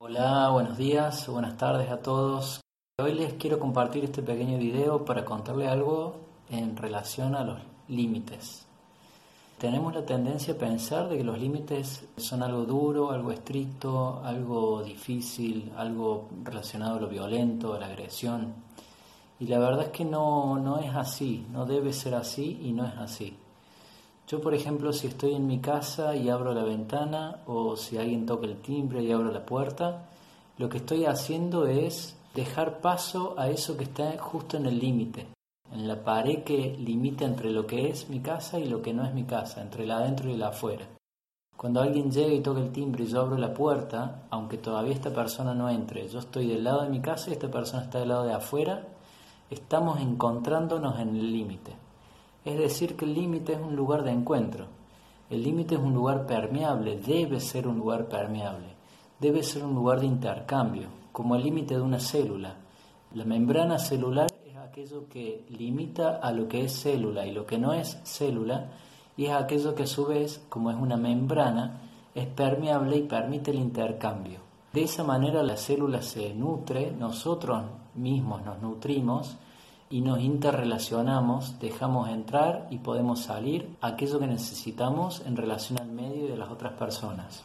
Hola, buenos días, buenas tardes a todos. Hoy les quiero compartir este pequeño video para contarle algo en relación a los límites. Tenemos la tendencia a pensar de que los límites son algo duro, algo estricto, algo difícil, algo relacionado a lo violento, a la agresión. Y la verdad es que no, no es así, no debe ser así y no es así. Yo, por ejemplo, si estoy en mi casa y abro la ventana o si alguien toca el timbre y abro la puerta, lo que estoy haciendo es dejar paso a eso que está justo en el límite, en la pared que limita entre lo que es mi casa y lo que no es mi casa, entre el adentro y el afuera. Cuando alguien llega y toca el timbre y yo abro la puerta, aunque todavía esta persona no entre, yo estoy del lado de mi casa y esta persona está del lado de afuera, estamos encontrándonos en el límite. Es decir, que el límite es un lugar de encuentro. El límite es un lugar permeable, debe ser un lugar permeable, debe ser un lugar de intercambio, como el límite de una célula. La membrana celular es aquello que limita a lo que es célula y lo que no es célula, y es aquello que a su vez, como es una membrana, es permeable y permite el intercambio. De esa manera la célula se nutre, nosotros mismos nos nutrimos, y nos interrelacionamos, dejamos entrar y podemos salir aquello que necesitamos en relación al medio y de las otras personas.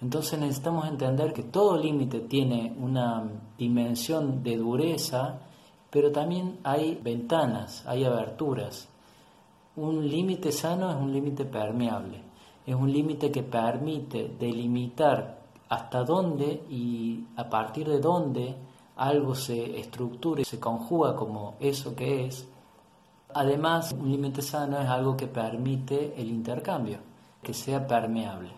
Entonces necesitamos entender que todo límite tiene una dimensión de dureza, pero también hay ventanas, hay aberturas. Un límite sano es un límite permeable, es un límite que permite delimitar hasta dónde y a partir de dónde algo se estructura y se conjuga como eso que es, además un límite sano es algo que permite el intercambio, que sea permeable.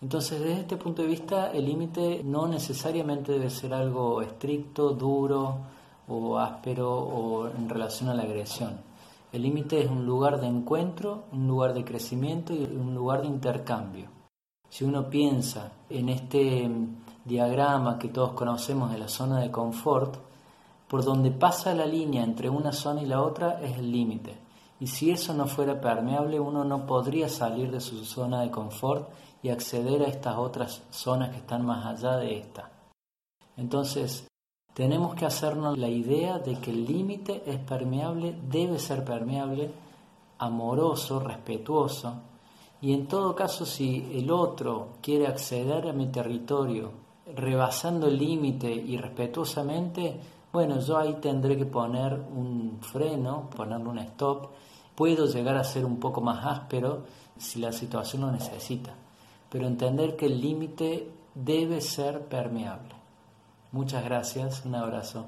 Entonces, desde este punto de vista, el límite no necesariamente debe ser algo estricto, duro o áspero o en relación a la agresión. El límite es un lugar de encuentro, un lugar de crecimiento y un lugar de intercambio. Si uno piensa en este diagrama que todos conocemos de la zona de confort, por donde pasa la línea entre una zona y la otra es el límite. Y si eso no fuera permeable, uno no podría salir de su zona de confort y acceder a estas otras zonas que están más allá de esta. Entonces, tenemos que hacernos la idea de que el límite es permeable, debe ser permeable, amoroso, respetuoso, y en todo caso si el otro quiere acceder a mi territorio rebasando el límite y respetuosamente, bueno, yo ahí tendré que poner un freno, ponerle un stop. Puedo llegar a ser un poco más áspero si la situación lo necesita, pero entender que el límite debe ser permeable. Muchas gracias, un abrazo.